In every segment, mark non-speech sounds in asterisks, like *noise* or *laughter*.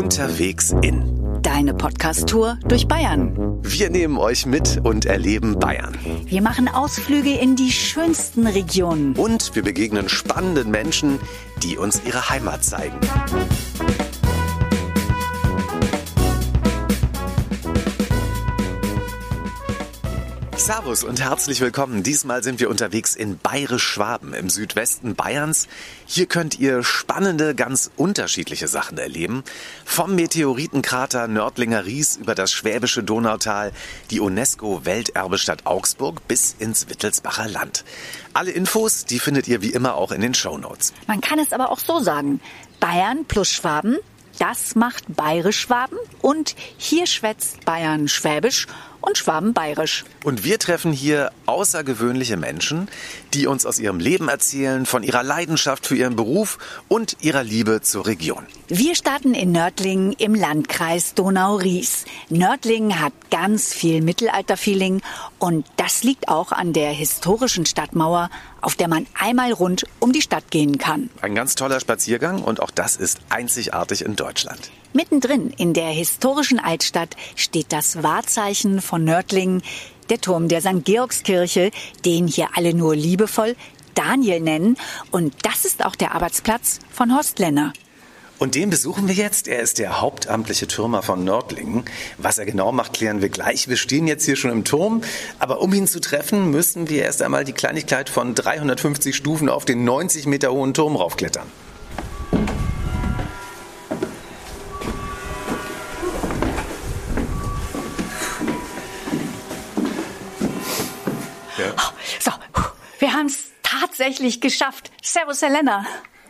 Unterwegs in. Deine Podcast-Tour durch Bayern. Wir nehmen euch mit und erleben Bayern. Wir machen Ausflüge in die schönsten Regionen. Und wir begegnen spannenden Menschen, die uns ihre Heimat zeigen. Servus und herzlich willkommen. Diesmal sind wir unterwegs in Bayerisch-Schwaben im Südwesten Bayerns. Hier könnt ihr spannende, ganz unterschiedliche Sachen erleben. Vom Meteoritenkrater Nördlinger Ries über das schwäbische Donautal, die UNESCO-Welterbestadt Augsburg bis ins Wittelsbacher Land. Alle Infos, die findet ihr wie immer auch in den Shownotes. Man kann es aber auch so sagen. Bayern plus Schwaben, das macht Bayerisch-Schwaben und hier schwätzt Bayern Schwäbisch und Schwaben bayerisch. Und wir treffen hier außergewöhnliche Menschen, die uns aus ihrem Leben erzählen, von ihrer Leidenschaft für ihren Beruf und ihrer Liebe zur Region. Wir starten in Nördlingen im Landkreis Donau-Ries. Nördlingen hat ganz viel Mittelalterfeeling und das liegt auch an der historischen Stadtmauer, auf der man einmal rund um die Stadt gehen kann. Ein ganz toller Spaziergang und auch das ist einzigartig in Deutschland. Mittendrin in der historischen Altstadt steht das Wahrzeichen von Nördlingen, der Turm der St. Georgskirche, den hier alle nur liebevoll Daniel nennen. Und das ist auch der Arbeitsplatz von Horst Lenner. Und den besuchen wir jetzt. Er ist der hauptamtliche Türmer von Nördlingen. Was er genau macht, klären wir gleich. Wir stehen jetzt hier schon im Turm. Aber um ihn zu treffen, müssen wir erst einmal die Kleinigkeit von 350 Stufen auf den 90 Meter hohen Turm raufklettern. Haben es tatsächlich geschafft. Servus, Helena.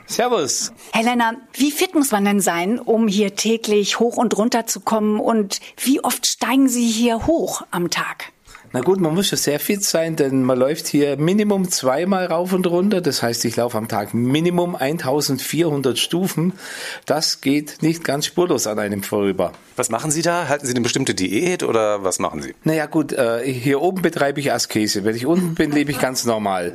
Servus. Helena, wie fit muss man denn sein, um hier täglich hoch und runter zu kommen? Und wie oft steigen Sie hier hoch am Tag? Na gut, man muss schon sehr fit sein, denn man läuft hier Minimum zweimal rauf und runter. Das heißt, ich laufe am Tag Minimum 1400 Stufen. Das geht nicht ganz spurlos an einem vorüber. Was machen Sie da? Halten Sie eine bestimmte Diät oder was machen Sie? Naja gut, äh, hier oben betreibe ich Askese. Wenn ich unten bin, lebe ich ganz normal.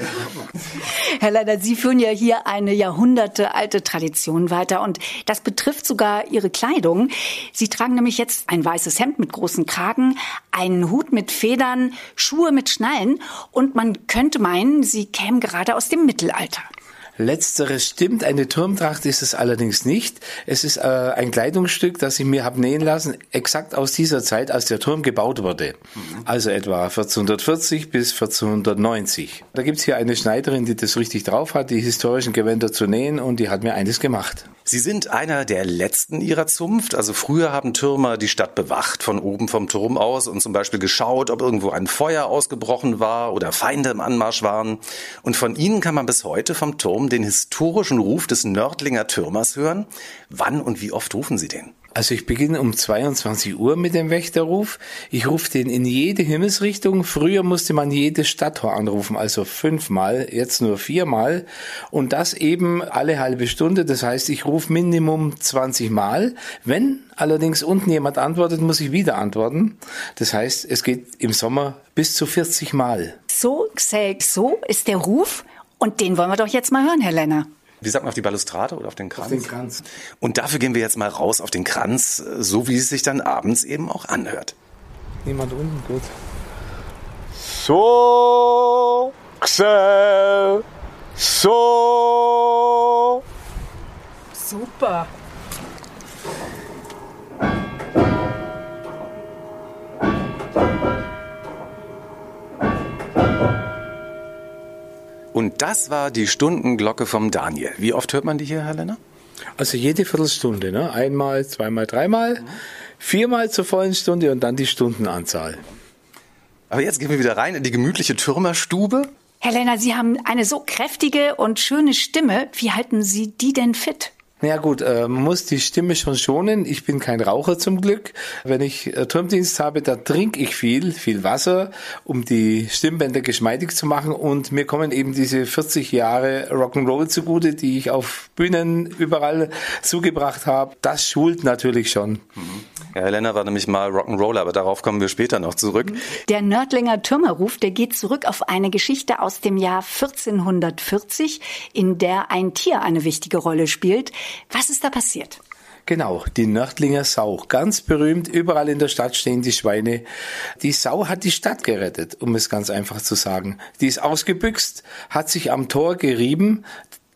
*laughs* Herr Leider, Sie führen ja hier eine jahrhundertealte Tradition weiter und das betrifft sogar Ihre Kleidung. Sie tragen nämlich jetzt ein weißes Hemd mit großen Kragen, einen Hut mit Federn, Schuhe mit Schnallen und man könnte meinen, Sie kämen gerade aus dem Mittelalter. Letzteres stimmt, eine Turmtracht ist es allerdings nicht. Es ist äh, ein Kleidungsstück, das ich mir habe nähen lassen, exakt aus dieser Zeit, als der Turm gebaut wurde. Also etwa 1440 bis 1490. Da gibt's hier eine Schneiderin, die das richtig drauf hat, die historischen Gewänder zu nähen und die hat mir eines gemacht. Sie sind einer der letzten ihrer Zunft. Also früher haben Türmer die Stadt bewacht, von oben vom Turm aus und zum Beispiel geschaut, ob irgendwo ein Feuer ausgebrochen war oder Feinde im Anmarsch waren. Und von ihnen kann man bis heute vom Turm den historischen Ruf des Nördlinger Türmers hören. Wann und wie oft rufen Sie den? Also ich beginne um 22 Uhr mit dem Wächterruf. Ich rufe den in jede Himmelsrichtung. Früher musste man jedes Stadttor anrufen, also fünfmal, jetzt nur viermal. Und das eben alle halbe Stunde. Das heißt, ich rufe Minimum 20 Mal. Wenn allerdings unten jemand antwortet, muss ich wieder antworten. Das heißt, es geht im Sommer bis zu 40 Mal. So, so ist der Ruf und den wollen wir doch jetzt mal hören, Herr Lenner. Wie sagt man auf die Balustrade oder auf den Kranz? Auf den Kranz. Und dafür gehen wir jetzt mal raus auf den Kranz, so wie es sich dann abends eben auch anhört. Niemand unten, gut. So, Xel, so. Super. Und das war die Stundenglocke vom Daniel. Wie oft hört man die hier, Herr Lenner? Also jede Viertelstunde, ne? Einmal, zweimal, dreimal, viermal zur vollen Stunde und dann die Stundenanzahl. Aber jetzt gehen wir wieder rein in die gemütliche Türmerstube. Herr Lenner, Sie haben eine so kräftige und schöne Stimme. Wie halten Sie die denn fit? Naja gut, äh, man muss die Stimme schon schonen. Ich bin kein Raucher zum Glück. Wenn ich äh, Turmdienst habe, da trinke ich viel, viel Wasser, um die Stimmbänder geschmeidig zu machen. Und mir kommen eben diese 40 Jahre Rock'n'Roll zugute, die ich auf Bühnen überall zugebracht habe. Das schult natürlich schon. Ja, Helena war nämlich mal Rock'n'Roller, aber darauf kommen wir später noch zurück. Der Nördlinger Türmerruf, der geht zurück auf eine Geschichte aus dem Jahr 1440, in der ein Tier eine wichtige Rolle spielt. Was ist da passiert? Genau, die Nördlinger Sau. Ganz berühmt, überall in der Stadt stehen die Schweine. Die Sau hat die Stadt gerettet, um es ganz einfach zu sagen. Die ist ausgebüxt, hat sich am Tor gerieben.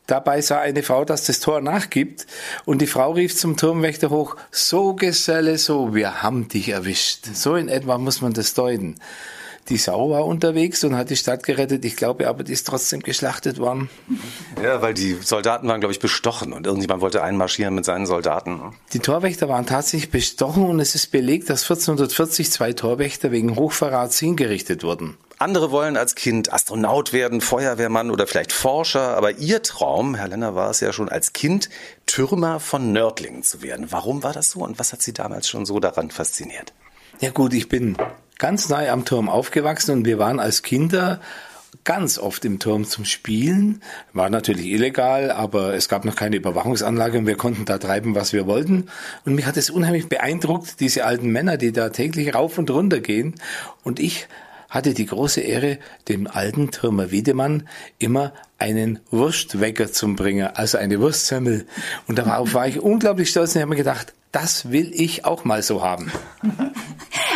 Dabei sah eine Frau, dass das Tor nachgibt und die Frau rief zum Turmwächter hoch, so Geselle, so, wir haben dich erwischt. So in etwa muss man das deuten. Die Sau war unterwegs und hat die Stadt gerettet. Ich glaube aber, die ist trotzdem geschlachtet worden. Ja, weil die Soldaten waren, glaube ich, bestochen und irgendjemand wollte einmarschieren mit seinen Soldaten. Die Torwächter waren tatsächlich bestochen und es ist belegt, dass 1440 zwei Torwächter wegen Hochverrats hingerichtet wurden. Andere wollen als Kind Astronaut werden, Feuerwehrmann oder vielleicht Forscher, aber Ihr Traum, Herr Lenner, war es ja schon als Kind, Türmer von Nördlingen zu werden. Warum war das so und was hat Sie damals schon so daran fasziniert? Ja gut, ich bin ganz nahe am Turm aufgewachsen und wir waren als Kinder ganz oft im Turm zum Spielen. War natürlich illegal, aber es gab noch keine Überwachungsanlage und wir konnten da treiben, was wir wollten. Und mich hat es unheimlich beeindruckt, diese alten Männer, die da täglich rauf und runter gehen. Und ich hatte die große Ehre, dem alten Türmer Wiedemann immer einen Wurstwecker zum bringen, also eine Wurstsemmel. Und darauf war ich unglaublich stolz und habe mir gedacht, das will ich auch mal so haben. *laughs*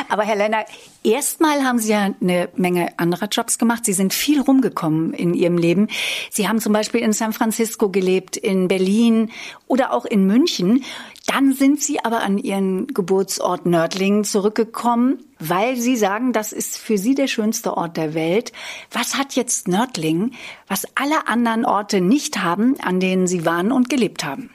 Aber Herr Lenner, erstmal haben Sie ja eine Menge anderer Jobs gemacht. Sie sind viel rumgekommen in Ihrem Leben. Sie haben zum Beispiel in San Francisco gelebt, in Berlin oder auch in München. Dann sind Sie aber an Ihren Geburtsort Nördlingen zurückgekommen, weil Sie sagen, das ist für Sie der schönste Ort der Welt. Was hat jetzt Nördlingen, was alle anderen Orte nicht haben, an denen Sie waren und gelebt haben?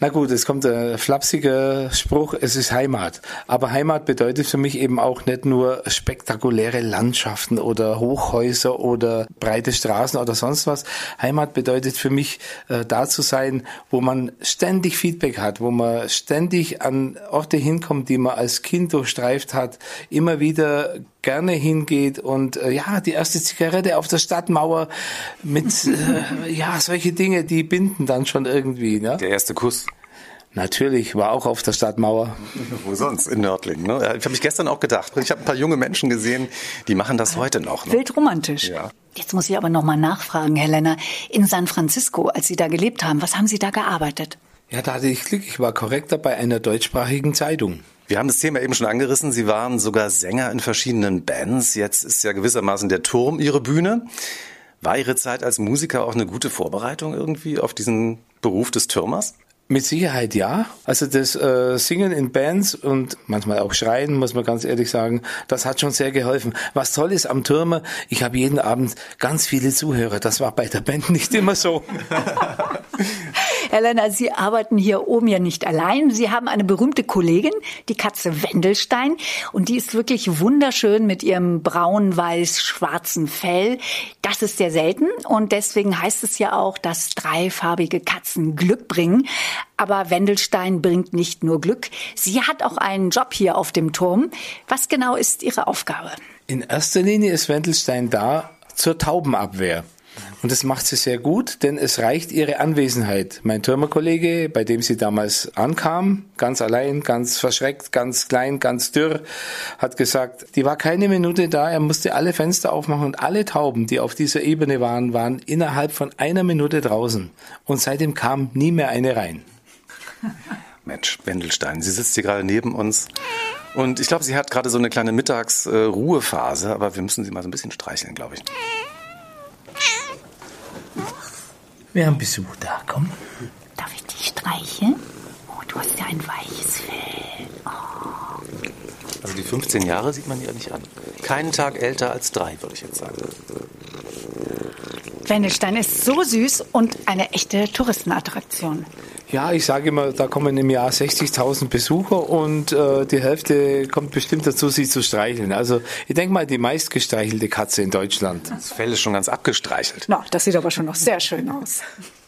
Na gut, es kommt der flapsige Spruch, es ist Heimat. Aber Heimat bedeutet für mich eben auch nicht nur spektakuläre Landschaften oder Hochhäuser oder breite Straßen oder sonst was. Heimat bedeutet für mich äh, da zu sein, wo man ständig Feedback hat, wo man ständig an Orte hinkommt, die man als Kind durchstreift hat, immer wieder gerne hingeht und äh, ja, die erste Zigarette auf der Stadtmauer mit äh, *laughs* ja, solche Dinge, die binden dann schon irgendwie, ne? Der erste Kuss. Natürlich, war auch auf der Stadtmauer. *laughs* Wo sonst? In Nördlingen. Ne? Ich habe mich gestern auch gedacht. Ich habe ein paar junge Menschen gesehen, die machen das heute noch. Ne? Wild romantisch. Ja. Jetzt muss ich aber noch mal nachfragen, Herr Lenner. In San Francisco, als Sie da gelebt haben, was haben Sie da gearbeitet? Ja, da hatte ich Glück. Ich war Korrektor bei einer deutschsprachigen Zeitung. Wir haben das Thema eben schon angerissen. Sie waren sogar Sänger in verschiedenen Bands. Jetzt ist ja gewissermaßen der Turm Ihre Bühne. War Ihre Zeit als Musiker auch eine gute Vorbereitung irgendwie auf diesen Beruf des Türmers? Mit Sicherheit ja. Also das äh, Singen in Bands und manchmal auch Schreien, muss man ganz ehrlich sagen, das hat schon sehr geholfen. Was toll ist am Türmer, ich habe jeden Abend ganz viele Zuhörer. Das war bei der Band nicht immer so. *laughs* Helena, Sie arbeiten hier oben ja nicht allein. Sie haben eine berühmte Kollegin, die Katze Wendelstein. Und die ist wirklich wunderschön mit ihrem braun-weiß-schwarzen Fell. Das ist sehr selten. Und deswegen heißt es ja auch, dass dreifarbige Katzen Glück bringen. Aber Wendelstein bringt nicht nur Glück. Sie hat auch einen Job hier auf dem Turm. Was genau ist Ihre Aufgabe? In erster Linie ist Wendelstein da zur Taubenabwehr. Und das macht sie sehr gut, denn es reicht ihre Anwesenheit. Mein Türmerkollege, bei dem sie damals ankam, ganz allein, ganz verschreckt, ganz klein, ganz dürr, hat gesagt, die war keine Minute da, er musste alle Fenster aufmachen und alle Tauben, die auf dieser Ebene waren, waren innerhalb von einer Minute draußen. Und seitdem kam nie mehr eine rein. *laughs* Mensch, Wendelstein, sie sitzt hier gerade neben uns. Und ich glaube, sie hat gerade so eine kleine Mittagsruhephase, aber wir müssen sie mal so ein bisschen streicheln, glaube ich. Wir haben Besuch da, komm. Darf ich dich streicheln? Oh, du hast ja ein weiches Fell. Oh. Also die 15 Jahre sieht man ja nicht an. Keinen Tag älter als drei, würde ich jetzt sagen. Wendelstein ist so süß und eine echte Touristenattraktion. Ja, ich sage immer, da kommen im Jahr 60.000 Besucher und äh, die Hälfte kommt bestimmt dazu, sie zu streicheln. Also ich denke mal, die meistgestreichelte Katze in Deutschland. Das Fell ist schon ganz abgestreichelt. Na, das sieht aber schon noch sehr schön aus.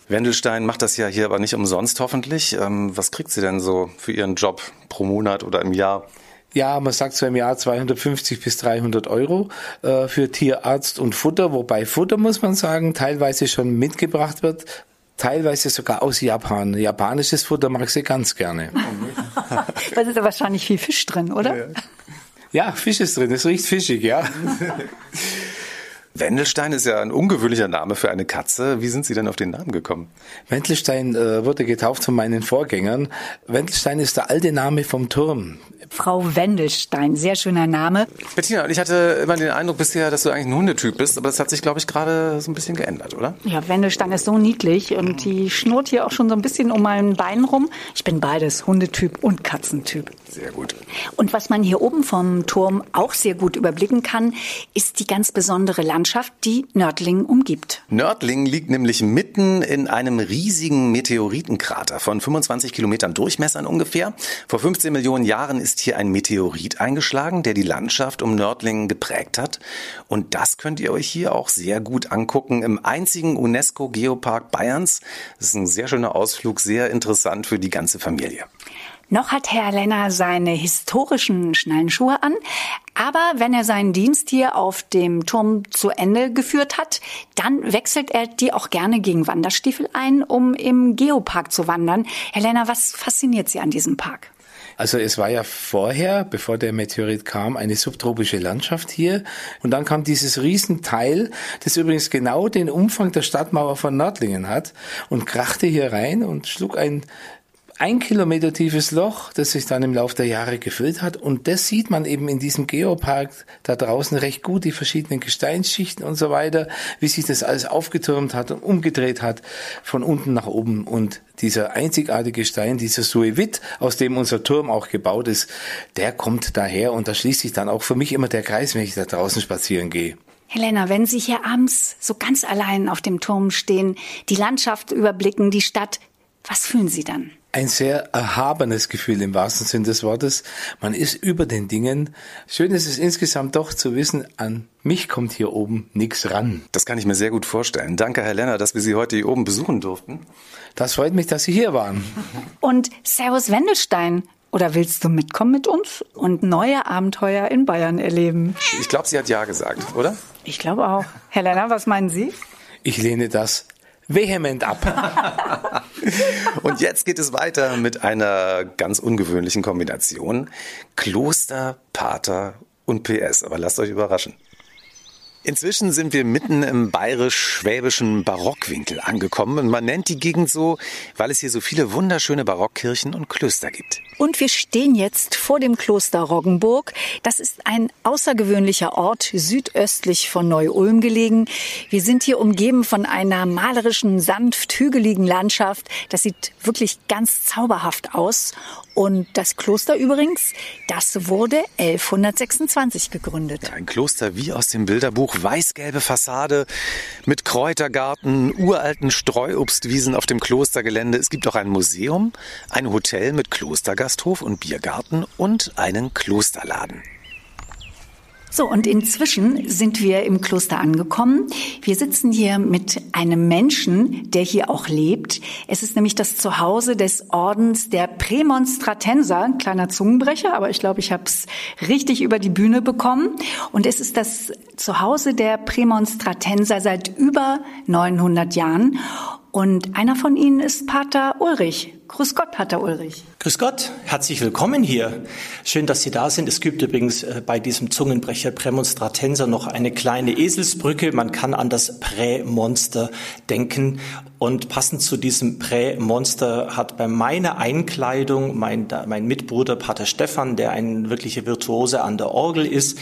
Wendelstein macht das ja hier aber nicht umsonst hoffentlich. Ähm, was kriegt sie denn so für ihren Job pro Monat oder im Jahr? Ja, man sagt so im Jahr 250 bis 300 Euro äh, für Tierarzt und Futter, wobei Futter, muss man sagen, teilweise schon mitgebracht wird, teilweise sogar aus Japan. Japanisches Futter mag sie ganz gerne. *laughs* da ist ja wahrscheinlich viel Fisch drin, oder? Ja, Fisch ist drin, es riecht fischig, ja. *laughs* Wendelstein ist ja ein ungewöhnlicher Name für eine Katze. Wie sind Sie denn auf den Namen gekommen? Wendelstein äh, wurde getauft von meinen Vorgängern. Wendelstein ist der alte Name vom Turm. Frau Wendelstein, sehr schöner Name. Bettina, ich hatte immer den Eindruck bisher, dass du eigentlich ein Hundetyp bist, aber das hat sich, glaube ich, gerade so ein bisschen geändert, oder? Ja, Wendelstein ist so niedlich und die schnurrt hier auch schon so ein bisschen um mein Bein rum. Ich bin beides, Hundetyp und Katzentyp. Sehr gut. Und was man hier oben vom Turm auch sehr gut überblicken kann, ist die ganz besondere Landschaft, die Nördlingen umgibt. Nördlingen liegt nämlich mitten in einem riesigen Meteoritenkrater von 25 Kilometern Durchmessern ungefähr. Vor 15 Millionen Jahren ist hier ein Meteorit eingeschlagen, der die Landschaft um Nördlingen geprägt hat. Und das könnt ihr euch hier auch sehr gut angucken im einzigen UNESCO-Geopark Bayerns. Das ist ein sehr schöner Ausflug, sehr interessant für die ganze Familie. Noch hat Herr Lenner seine historischen Schnallenschuhe an, aber wenn er seinen Dienst hier auf dem Turm zu Ende geführt hat, dann wechselt er die auch gerne gegen Wanderstiefel ein, um im Geopark zu wandern. Herr Lenner, was fasziniert Sie an diesem Park? Also es war ja vorher, bevor der Meteorit kam, eine subtropische Landschaft hier. Und dann kam dieses Riesenteil, das übrigens genau den Umfang der Stadtmauer von Nördlingen hat und krachte hier rein und schlug ein ein Kilometer tiefes Loch, das sich dann im Laufe der Jahre gefüllt hat. Und das sieht man eben in diesem Geopark da draußen recht gut, die verschiedenen Gesteinsschichten und so weiter, wie sich das alles aufgetürmt hat und umgedreht hat von unten nach oben. Und dieser einzigartige Stein, dieser Suevit, aus dem unser Turm auch gebaut ist, der kommt daher und da schließt sich dann auch für mich immer der Kreis, wenn ich da draußen spazieren gehe. Helena, wenn Sie hier abends so ganz allein auf dem Turm stehen, die Landschaft überblicken, die Stadt, was fühlen Sie dann? Ein sehr erhabenes Gefühl im wahrsten Sinn des Wortes. Man ist über den Dingen. Schön ist es insgesamt doch zu wissen, an mich kommt hier oben nichts ran. Das kann ich mir sehr gut vorstellen. Danke, Herr Lenner, dass wir Sie heute hier oben besuchen durften. Das freut mich, dass Sie hier waren. Und Servus Wendelstein. Oder willst du mitkommen mit uns und neue Abenteuer in Bayern erleben? Ich glaube, sie hat ja gesagt, oder? Ich glaube auch. Helena, was meinen Sie? Ich lehne das vehement ab. *laughs* Und jetzt geht es weiter mit einer ganz ungewöhnlichen Kombination. Kloster, Pater und PS. Aber lasst euch überraschen. Inzwischen sind wir mitten im bayerisch-schwäbischen Barockwinkel angekommen und man nennt die Gegend so, weil es hier so viele wunderschöne Barockkirchen und Klöster gibt. Und wir stehen jetzt vor dem Kloster Roggenburg. Das ist ein außergewöhnlicher Ort südöstlich von Neu-Ulm gelegen. Wir sind hier umgeben von einer malerischen, sanft hügeligen Landschaft. Das sieht wirklich ganz zauberhaft aus. Und das Kloster übrigens, das wurde 1126 gegründet. Ja, ein Kloster wie aus dem Bilderbuch, weißgelbe Fassade mit Kräutergarten, uralten Streuobstwiesen auf dem Klostergelände. Es gibt auch ein Museum, ein Hotel mit Klostergasthof und Biergarten und einen Klosterladen. So, und inzwischen sind wir im Kloster angekommen. Wir sitzen hier mit einem Menschen, der hier auch lebt. Es ist nämlich das Zuhause des Ordens der Prämonstratenser. Ein kleiner Zungenbrecher, aber ich glaube, ich habe es richtig über die Bühne bekommen. Und es ist das Zuhause der Prämonstratenser seit über 900 Jahren. Und einer von ihnen ist Pater Ulrich. Grüß Gott, Pater Ulrich. Grüß Gott, herzlich willkommen hier. Schön, dass Sie da sind. Es gibt übrigens äh, bei diesem Zungenbrecher Prämonstratenser noch eine kleine Eselsbrücke. Man kann an das Prämonster denken. Und passend zu diesem Prämonster hat bei meiner Einkleidung mein, mein Mitbruder Pater Stefan, der ein wirklicher Virtuose an der Orgel ist,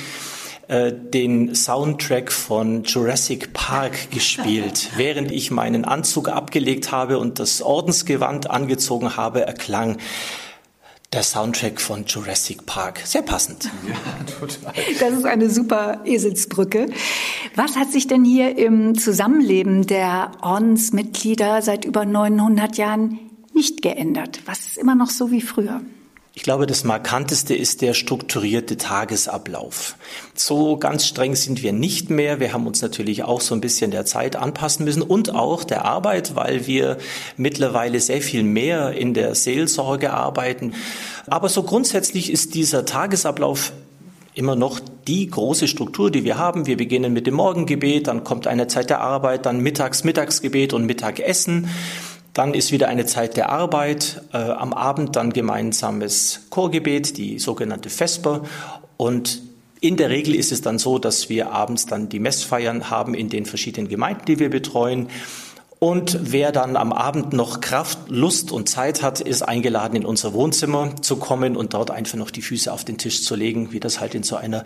äh, den Soundtrack von Jurassic Park gespielt. *laughs* Während ich meinen Anzug abgelegt habe und das Ordensgewand angezogen habe, erklang der Soundtrack von Jurassic Park. Sehr passend. *laughs* Ja, total. Das ist eine super Eselsbrücke. Was hat sich denn hier im Zusammenleben der Ordensmitglieder seit über 900 Jahren nicht geändert? Was ist immer noch so wie früher? Ich glaube, das Markanteste ist der strukturierte Tagesablauf. So ganz streng sind wir nicht mehr. Wir haben uns natürlich auch so ein bisschen der Zeit anpassen müssen und auch der Arbeit, weil wir mittlerweile sehr viel mehr in der Seelsorge arbeiten. Aber so grundsätzlich ist dieser Tagesablauf immer noch die große Struktur, die wir haben. Wir beginnen mit dem Morgengebet, dann kommt eine Zeit der Arbeit, dann Mittags, Mittagsgebet und Mittagessen. Dann ist wieder eine Zeit der Arbeit, äh, am Abend dann gemeinsames Chorgebet, die sogenannte Vesper und In der Regel ist es dann so, dass wir abends dann die Messfeiern haben in den verschiedenen Gemeinden, die wir betreuen. Und wer dann am Abend noch Kraft, Lust und Zeit hat, ist eingeladen, in unser Wohnzimmer zu kommen und dort einfach noch die Füße auf den Tisch zu legen, wie das halt in so einer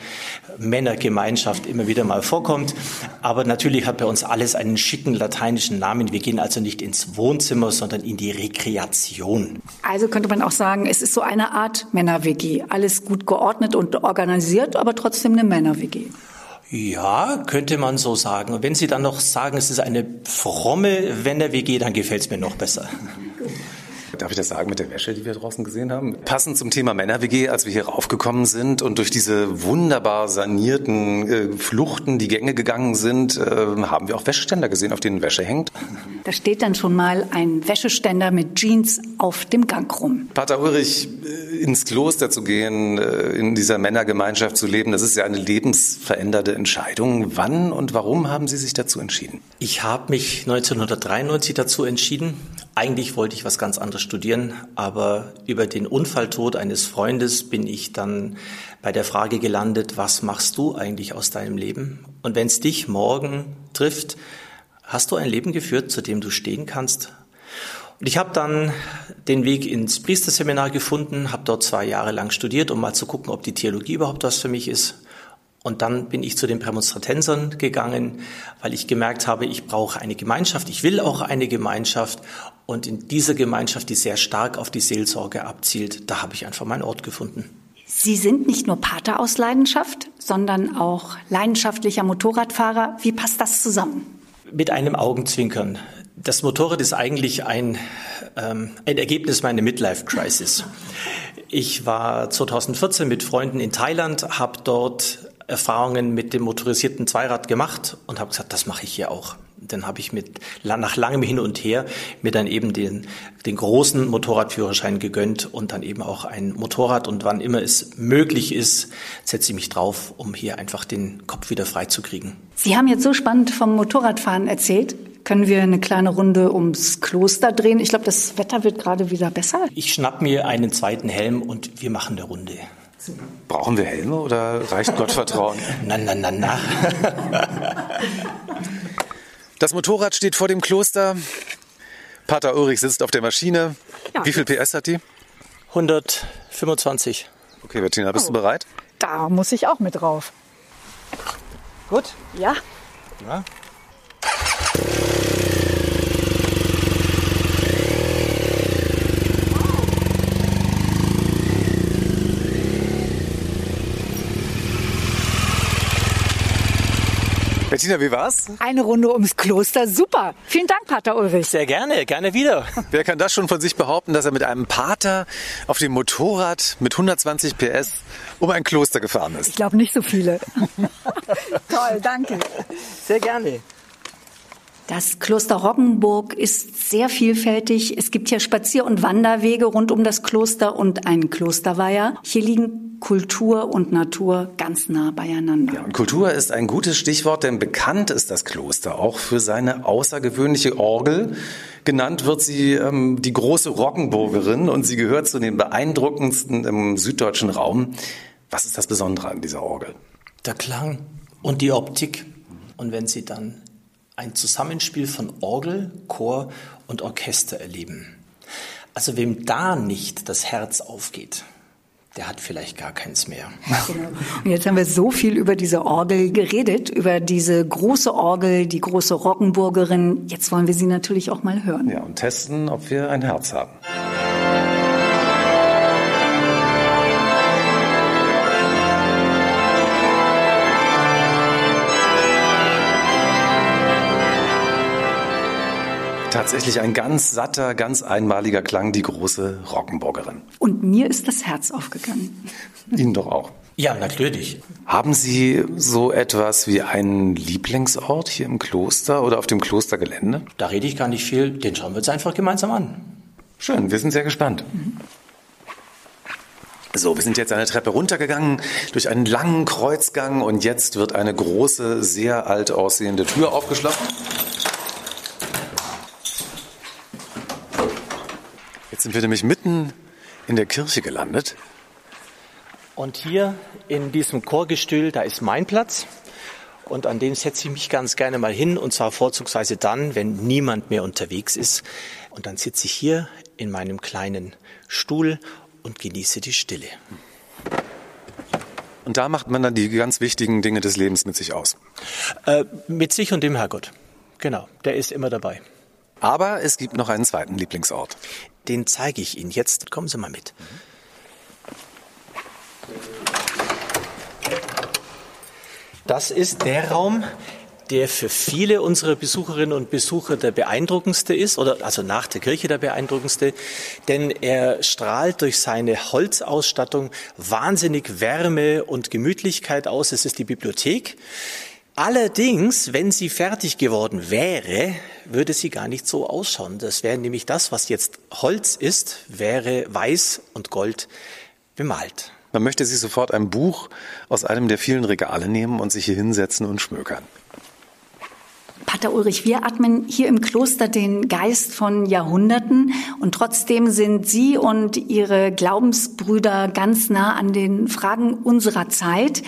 Männergemeinschaft immer wieder mal vorkommt. Aber natürlich hat bei uns alles einen schicken lateinischen Namen. Wir gehen also nicht ins Wohnzimmer, sondern in die Rekreation. Also könnte man auch sagen, es ist so eine Art Männer-WG. Alles gut geordnet und organisiert, aber trotzdem eine Männer-WG. Ja, könnte man so sagen. Und wenn Sie dann noch sagen, es ist eine fromme Wenner-WG, dann gefällt es mir noch besser. *laughs* Darf ich das sagen mit der Wäsche, die wir draußen gesehen haben? Passend zum Thema Männer-WG, als wir hier raufgekommen sind und durch diese wunderbar sanierten äh, Fluchten die Gänge gegangen sind, äh, haben wir auch Wäscheständer gesehen, auf denen Wäsche hängt. Da steht dann schon mal ein Wäscheständer mit Jeans auf dem Gang rum. Pater Ulrich, äh, ins Kloster zu gehen, äh, in dieser Männergemeinschaft zu leben, das ist ja eine lebensverändernde Entscheidung. Wann und warum haben Sie sich dazu entschieden? Ich habe mich 1993 dazu entschieden. Eigentlich wollte ich was ganz anderes studieren, aber über den Unfalltod eines Freundes bin ich dann bei der Frage gelandet, was machst du eigentlich aus deinem Leben? Und wenn es dich morgen trifft, hast du ein Leben geführt, zu dem du stehen kannst? Und ich habe dann den Weg ins Priesterseminar gefunden, habe dort zwei Jahre lang studiert, um mal zu gucken, ob die Theologie überhaupt was für mich ist. Und dann bin ich zu den Prämonstratensern gegangen, weil ich gemerkt habe, ich brauche eine Gemeinschaft, ich will auch eine Gemeinschaft. Und in dieser Gemeinschaft, die sehr stark auf die Seelsorge abzielt, da habe ich einfach meinen Ort gefunden. Sie sind nicht nur Pater aus Leidenschaft, sondern auch leidenschaftlicher Motorradfahrer. Wie passt das zusammen? Mit einem Augenzwinkern. Das Motorrad ist eigentlich ein, ähm, ein Ergebnis meiner Midlife-Crisis. Ich war 2014 mit Freunden in Thailand, habe dort Erfahrungen mit dem motorisierten Zweirad gemacht und habe gesagt, das mache ich hier auch. Dann habe ich mit nach langem Hin und Her mir dann eben den, den großen Motorradführerschein gegönnt und dann eben auch ein Motorrad. Und wann immer es möglich ist, setze ich mich drauf, um hier einfach den Kopf wieder frei zu kriegen. Sie haben jetzt so spannend vom Motorradfahren erzählt. Können wir eine kleine Runde ums Kloster drehen? Ich glaube, das Wetter wird gerade wieder besser. Ich schnapp mir einen zweiten Helm und wir machen eine Runde. Brauchen wir Helme oder reicht Gottvertrauen? *laughs* na, na, na, na. *laughs* Das Motorrad steht vor dem Kloster. Pater Ulrich sitzt auf der Maschine. Ja. Wie viel PS hat die? 125. Okay, Bettina, bist du bereit? Da muss ich auch mit drauf. Gut? Ja. Ja. Bettina, wie war's? Eine Runde ums Kloster. Super. Vielen Dank, Pater Ulrich. Sehr gerne, gerne wieder. Wer kann das schon von sich behaupten, dass er mit einem Pater auf dem Motorrad mit 120 PS um ein Kloster gefahren ist? Ich glaube nicht so viele. *laughs* Toll, danke. Sehr gerne. Das Kloster Roggenburg ist sehr vielfältig. Es gibt hier Spazier- und Wanderwege rund um das Kloster und ein Klosterweiher. Hier liegen Kultur und Natur ganz nah beieinander. Ja, und Kultur ist ein gutes Stichwort, denn bekannt ist das Kloster auch für seine außergewöhnliche Orgel. Genannt wird sie ähm, die große Roggenburgerin und sie gehört zu den beeindruckendsten im süddeutschen Raum. Was ist das Besondere an dieser Orgel? Der Klang und die Optik. Und wenn Sie dann ein Zusammenspiel von Orgel, Chor und Orchester erleben. Also wem da nicht das Herz aufgeht, der hat vielleicht gar keins mehr. Genau. Und jetzt haben wir so viel über diese Orgel geredet, über diese große Orgel, die große Roggenburgerin. Jetzt wollen wir sie natürlich auch mal hören. Ja, und testen, ob wir ein Herz haben. Tatsächlich ein ganz satter, ganz einmaliger Klang, die große Roggenburgerin. Und mir ist das Herz aufgegangen. *laughs* Ihnen doch auch. Ja, natürlich. Haben Sie so etwas wie einen Lieblingsort hier im Kloster oder auf dem Klostergelände? Da rede ich gar nicht viel, den schauen wir uns einfach gemeinsam an. Schön, wir sind sehr gespannt. So, wir sind jetzt eine Treppe runtergegangen durch einen langen Kreuzgang und jetzt wird eine große, sehr alt aussehende Tür aufgeschlossen. Jetzt sind wir nämlich mitten in der Kirche gelandet. Und hier in diesem Chorgestühl, da ist mein Platz. Und an dem setze ich mich ganz gerne mal hin, und zwar vorzugsweise dann, wenn niemand mehr unterwegs ist. Und dann sitze ich hier in meinem kleinen Stuhl und genieße die Stille. Und da macht man dann die ganz wichtigen Dinge des Lebens mit sich aus. Äh, mit sich und dem Herrgott. Genau, der ist immer dabei. Aber es gibt noch einen zweiten Lieblingsort. Den zeige ich Ihnen jetzt. Kommen Sie mal mit. Das ist der Raum, der für viele unserer Besucherinnen und Besucher der beeindruckendste ist, oder also nach der Kirche der beeindruckendste, denn er strahlt durch seine Holzausstattung wahnsinnig Wärme und Gemütlichkeit aus. Es ist die Bibliothek. Allerdings, wenn sie fertig geworden wäre, würde sie gar nicht so ausschauen. Das wäre nämlich das, was jetzt Holz ist, wäre weiß und gold bemalt. Man möchte sich sofort ein Buch aus einem der vielen Regale nehmen und sich hier hinsetzen und schmökern. Pater Ulrich, wir atmen hier im Kloster den Geist von Jahrhunderten und trotzdem sind Sie und Ihre Glaubensbrüder ganz nah an den Fragen unserer Zeit.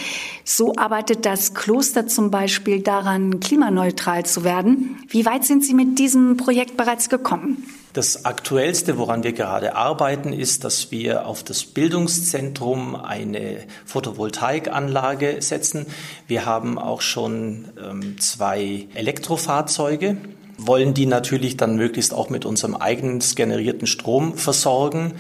So arbeitet das Kloster zum Beispiel daran, klimaneutral zu werden. Wie weit sind Sie mit diesem Projekt bereits gekommen? Das Aktuellste, woran wir gerade arbeiten, ist, dass wir auf das Bildungszentrum eine Photovoltaikanlage setzen. Wir haben auch schon ähm, zwei Elektrofahrzeuge, wollen die natürlich dann möglichst auch mit unserem eigenen generierten Strom versorgen.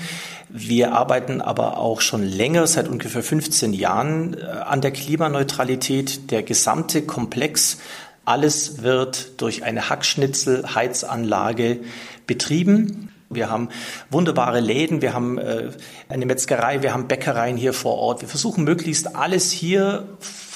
Wir arbeiten aber auch schon länger, seit ungefähr 15 Jahren, äh, an der Klimaneutralität. Der gesamte Komplex, alles wird durch eine Hackschnitzelheizanlage betrieben. Wir haben wunderbare Läden, wir haben äh, eine Metzgerei, wir haben Bäckereien hier vor Ort. Wir versuchen möglichst alles hier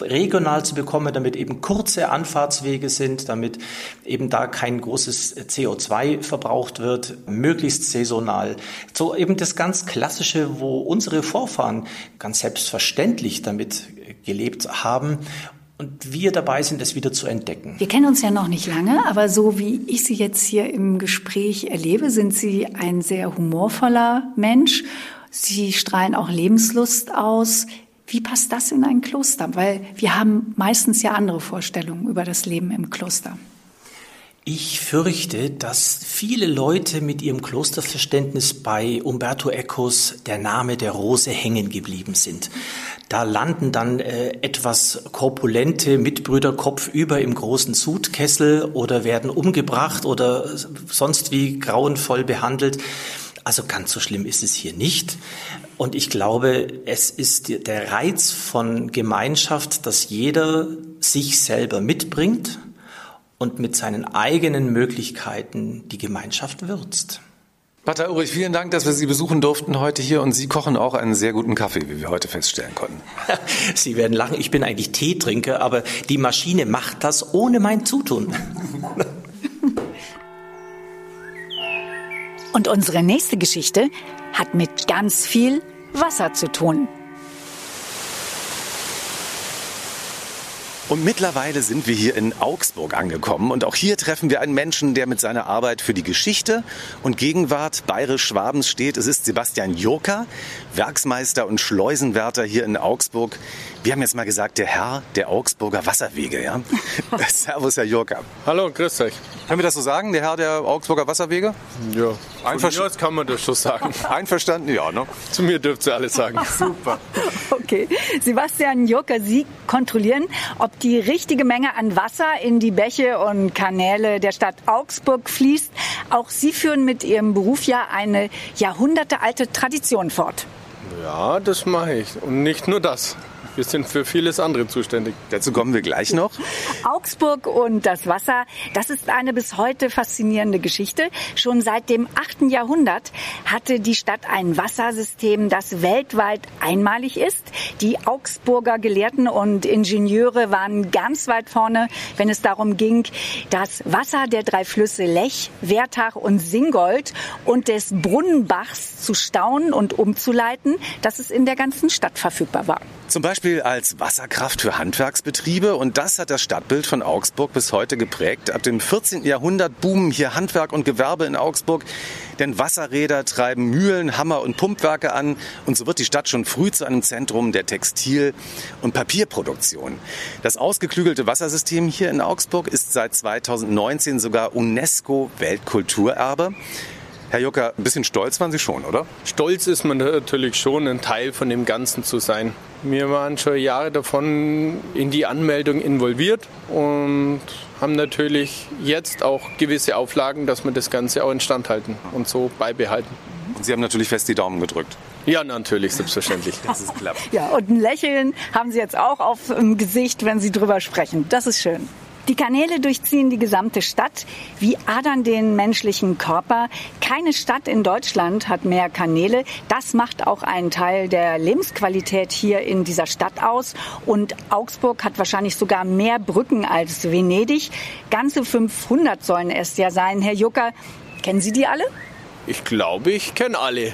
regional zu bekommen, damit eben kurze Anfahrtswege sind, damit eben da kein großes CO2 verbraucht wird, möglichst saisonal. So eben das ganz Klassische, wo unsere Vorfahren ganz selbstverständlich damit gelebt haben und wir dabei sind, es wieder zu entdecken. Wir kennen uns ja noch nicht lange, aber so wie ich Sie jetzt hier im Gespräch erlebe, sind Sie ein sehr humorvoller Mensch. Sie strahlen auch Lebenslust aus. Wie passt das in ein Kloster? Weil wir haben meistens ja andere Vorstellungen über das Leben im Kloster. Ich fürchte, dass viele Leute mit ihrem Klosterverständnis bei Umberto Ecos Der Name der Rose hängen geblieben sind. Da landen dann äh, etwas korpulente Mitbrüder kopfüber im großen Sudkessel oder werden umgebracht oder sonst wie grauenvoll behandelt. Also ganz so schlimm ist es hier nicht. Und ich glaube, es ist der Reiz von Gemeinschaft, dass jeder sich selber mitbringt und mit seinen eigenen Möglichkeiten die Gemeinschaft würzt. Pater Ulrich, vielen Dank, dass wir Sie besuchen durften heute hier und Sie kochen auch einen sehr guten Kaffee, wie wir heute feststellen konnten. *laughs* Sie werden lachen, ich bin eigentlich Teetrinker, aber die Maschine macht das ohne mein Zutun. Und unsere nächste Geschichte hat mit ganz viel Wasser zu tun. Und mittlerweile sind wir hier in Augsburg angekommen und auch hier treffen wir einen Menschen, der mit seiner Arbeit für die Geschichte und Gegenwart Bayerisch-Schwabens steht. Es ist Sebastian Jurka, Werksmeister und Schleusenwärter hier in Augsburg. Wir haben jetzt mal gesagt, der Herr der Augsburger Wasserwege, ja? *laughs* *laughs* Servus, Herr Jurka. Hallo, grüß euch. Können wir das so sagen, der Herr der Augsburger Wasserwege? Ja, Einverstanden? kann man das schon sagen. *laughs* Einverstanden? Ja, ne? Zu mir dürft ihr alles sagen. Super. Okay. Sebastian Jurka, Sie kontrollieren, ob die richtige Menge an Wasser in die Bäche und Kanäle der Stadt Augsburg fließt. Auch Sie führen mit Ihrem Beruf ja eine jahrhundertealte Tradition fort. Ja, das mache ich. Und nicht nur das. Wir sind für vieles andere zuständig. Dazu kommen wir gleich noch. Augsburg und das Wasser, das ist eine bis heute faszinierende Geschichte. Schon seit dem 8. Jahrhundert hatte die Stadt ein Wassersystem, das weltweit einmalig ist. Die Augsburger Gelehrten und Ingenieure waren ganz weit vorne, wenn es darum ging, das Wasser der drei Flüsse Lech, Wertach und Singold und des Brunnenbachs zu stauen und umzuleiten, dass es in der ganzen Stadt verfügbar war. Zum Beispiel als Wasserkraft für Handwerksbetriebe und das hat das Stadtbild von Augsburg bis heute geprägt. Ab dem 14. Jahrhundert boomen hier Handwerk und Gewerbe in Augsburg, denn Wasserräder treiben Mühlen, Hammer und Pumpwerke an und so wird die Stadt schon früh zu einem Zentrum der Textil- und Papierproduktion. Das ausgeklügelte Wassersystem hier in Augsburg ist seit 2019 sogar UNESCO-Weltkulturerbe. Herr Jucker, ein bisschen stolz waren Sie schon, oder? Stolz ist man natürlich schon, ein Teil von dem Ganzen zu sein. Wir waren schon Jahre davon in die Anmeldung involviert und haben natürlich jetzt auch gewisse Auflagen, dass wir das Ganze auch instand halten und so beibehalten. Und Sie haben natürlich fest die Daumen gedrückt. Ja, natürlich, selbstverständlich. *laughs* Das ist klappt. Ja, und ein Lächeln haben Sie jetzt auch auf dem Gesicht, wenn Sie drüber sprechen. Das ist schön. Die Kanäle durchziehen die gesamte Stadt, wie Adern den menschlichen Körper. Keine Stadt in Deutschland hat mehr Kanäle. Das macht auch einen Teil der Lebensqualität hier in dieser Stadt aus. Und Augsburg hat wahrscheinlich sogar mehr Brücken als Venedig. Ganze 500 sollen es ja sein. Herr Jucker, kennen Sie die alle? Ich glaube, ich kenne alle.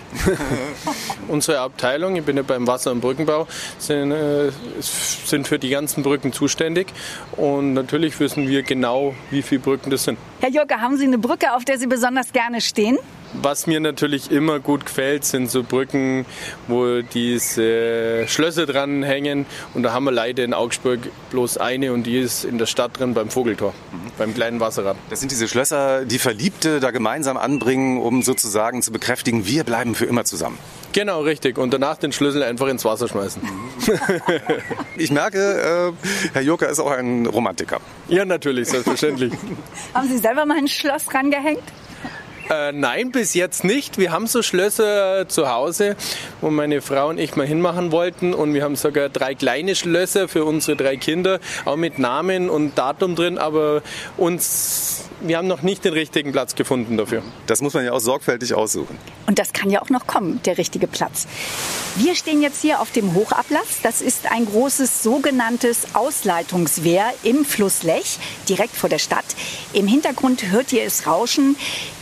*laughs* Unsere Abteilung, ich bin ja beim Wasser- und Brückenbau, sind, äh, sind für die ganzen Brücken zuständig. Und natürlich wissen wir genau, wie viele Brücken das sind. Herr Jürger, haben Sie eine Brücke, auf der Sie besonders gerne stehen? Was mir natürlich immer gut gefällt, sind so Brücken, wo diese Schlösser dran hängen. Und da haben wir leider in Augsburg bloß eine und die ist in der Stadt drin beim Vogeltor, mhm. beim kleinen Wasserrad. Das sind diese Schlösser, die Verliebte da gemeinsam anbringen, um sozusagen zu bekräftigen, wir bleiben für immer zusammen. Genau, richtig. Und danach den Schlüssel einfach ins Wasser schmeißen. *laughs* ich merke, äh, Herr Joker ist auch ein Romantiker. Ja, natürlich, selbstverständlich. *laughs* Haben Sie selber mal ein Schloss rangehängt? Äh, nein, bis jetzt nicht. Wir haben so Schlösser zu Hause, wo meine Frau und ich mal hinmachen wollten. Und wir haben sogar drei kleine Schlösser für unsere drei Kinder, auch mit Namen und Datum drin. Aber uns, wir haben noch nicht den richtigen Platz gefunden dafür. Das muss man ja auch sorgfältig aussuchen. Und das kann ja auch noch kommen, der richtige Platz. Wir stehen jetzt hier auf dem Hochablass. Das ist ein großes sogenanntes Ausleitungswehr im Fluss Lech, direkt vor der Stadt. Im Hintergrund hört ihr es rauschen.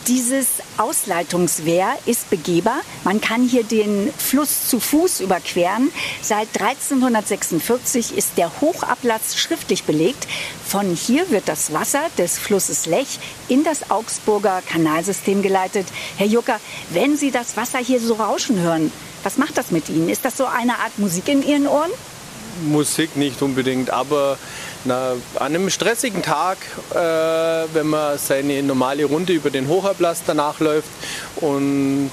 Dieses Ausleitungswehr ist begehbar. Man kann hier den Fluss zu Fuß überqueren. Seit 1346 ist der Hochablass schriftlich belegt. Von hier wird das Wasser des Flusses Lech in das Augsburger Kanalsystem geleitet. Herr Jucker, wenn Sie das Wasser hier so rauschen hören, was macht das mit Ihnen? Ist das so eine Art Musik in Ihren Ohren? Musik nicht unbedingt, aber na, an einem stressigen Tag, äh, wenn man seine normale Runde über den Hochablass danach läuft, und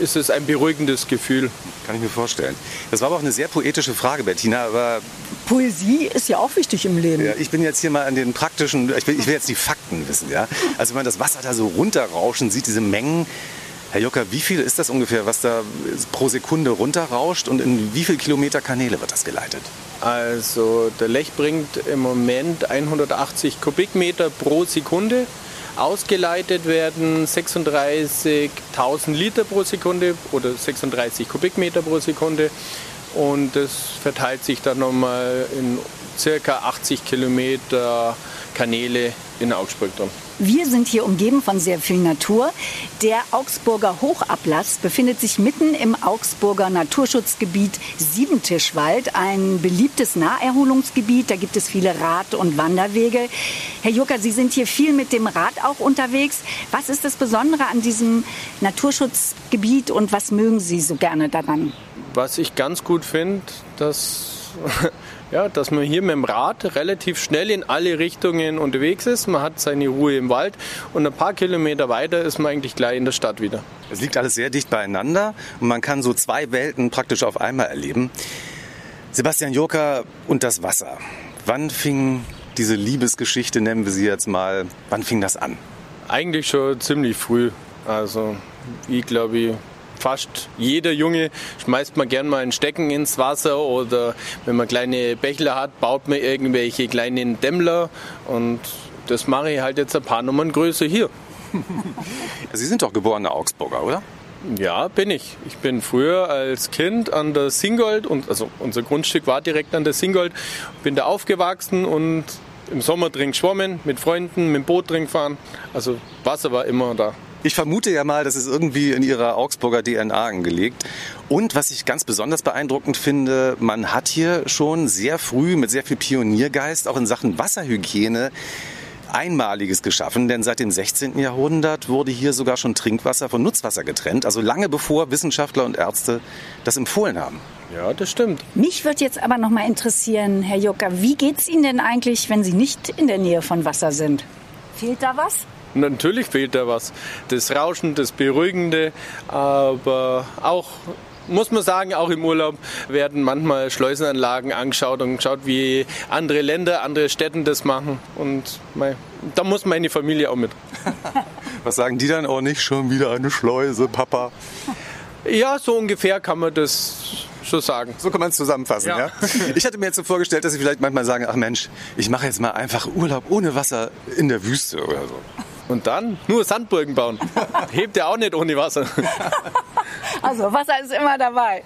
ist es ein beruhigendes Gefühl. Kann ich mir vorstellen. Das war aber auch eine sehr poetische Frage, Bettina. Aber Poesie ist ja auch wichtig im Leben. Ja, ich bin jetzt hier mal an den praktischen, ich will, ich will jetzt die Fakten wissen. Ja? Also wenn man das Wasser da so runterrauschen sieht, diese Mengen, Herr Jocker, wie viel ist das ungefähr, was da pro Sekunde runterrauscht und in wie viel Kilometer Kanäle wird das geleitet? Also der Lech bringt im Moment 180 Kubikmeter pro Sekunde. Ausgeleitet werden 36.000 Liter pro Sekunde oder 36 Kubikmeter pro Sekunde. Und das verteilt sich dann nochmal in circa 80 Kilometer Kanäle in Augsburg drin. Wir sind hier umgeben von sehr viel Natur. Der Augsburger Hochablass befindet sich mitten im Augsburger Naturschutzgebiet Siebentischwald, ein beliebtes Naherholungsgebiet. Da gibt es viele Rad- und Wanderwege. Herr Jucker, Sie sind hier viel mit dem Rad auch unterwegs. Was ist das Besondere an diesem Naturschutzgebiet und was mögen Sie so gerne daran? Was ich ganz gut finde, dass ja, dass man hier mit dem Rad relativ schnell in alle Richtungen unterwegs ist. Man hat seine Ruhe im Wald und ein paar Kilometer weiter ist man eigentlich gleich in der Stadt wieder. Es liegt alles sehr dicht beieinander und man kann so zwei Welten praktisch auf einmal erleben. Sebastian Joker und das Wasser. Wann fing diese Liebesgeschichte, nennen wir sie jetzt mal, wann fing das an? Eigentlich schon ziemlich früh. Also ich glaube, fast jeder Junge schmeißt man gern mal ein Stecken ins Wasser oder wenn man kleine Bächler hat, baut man irgendwelche kleinen Dämmler und das mache ich halt jetzt ein paar Nummern größer hier. *laughs* Sie sind doch geborener Augsburger, oder? Ja, bin ich. Ich bin früher als Kind an der Singold, und also unser Grundstück war direkt an der Singold, bin da aufgewachsen und im Sommer drin geschwommen, mit Freunden, mit dem Boot drin gefahren. Also Wasser war immer da. Ich vermute ja mal, das ist irgendwie in ihrer Augsburger DNA angelegt. Und was ich ganz besonders beeindruckend finde, man hat hier schon sehr früh mit sehr viel Pioniergeist auch in Sachen Wasserhygiene Einmaliges geschaffen, denn seit dem 16. Jahrhundert wurde hier sogar schon Trinkwasser von Nutzwasser getrennt, also lange bevor Wissenschaftler und Ärzte das empfohlen haben. Ja, das stimmt. Mich würde jetzt aber noch mal interessieren, Herr Jucker, wie geht's Ihnen denn eigentlich, wenn Sie nicht in der Nähe von Wasser sind? Fehlt da was? Natürlich fehlt da was. Das Rauschen, das Beruhigende, aber auch muss man sagen, auch im Urlaub werden manchmal Schleusenanlagen angeschaut und geschaut, wie andere Länder, andere Städte das machen. Und mei, da muss meine Familie auch mit. *laughs* Was sagen die dann auch nicht? Schon wieder eine Schleuse, Papa? Ja, so ungefähr kann man das schon sagen. So kann man es zusammenfassen, ja. Ja. Ich hatte mir jetzt so vorgestellt, dass Sie vielleicht manchmal sagen, ach Mensch, ich mache jetzt mal einfach Urlaub ohne Wasser in der Wüste oder so. Und dann nur Sandburgen bauen. *laughs* Hebt ja auch nicht ohne Wasser. *laughs* Also Wasser ist immer dabei.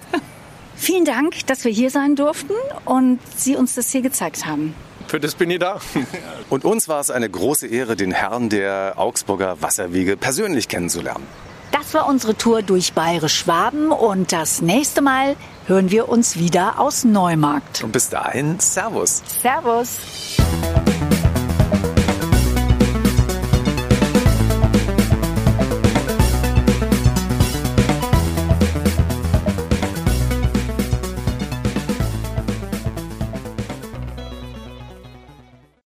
Vielen Dank, dass wir hier sein durften und Sie uns das hier gezeigt haben. Für das bin ich da. *laughs* Und uns war es eine große Ehre, den Herrn der Augsburger Wasserwege persönlich kennenzulernen. Das war unsere Tour durch Bayerisch-Schwaben und das nächste Mal hören wir uns wieder aus Neumarkt. Und bis dahin, Servus. Servus.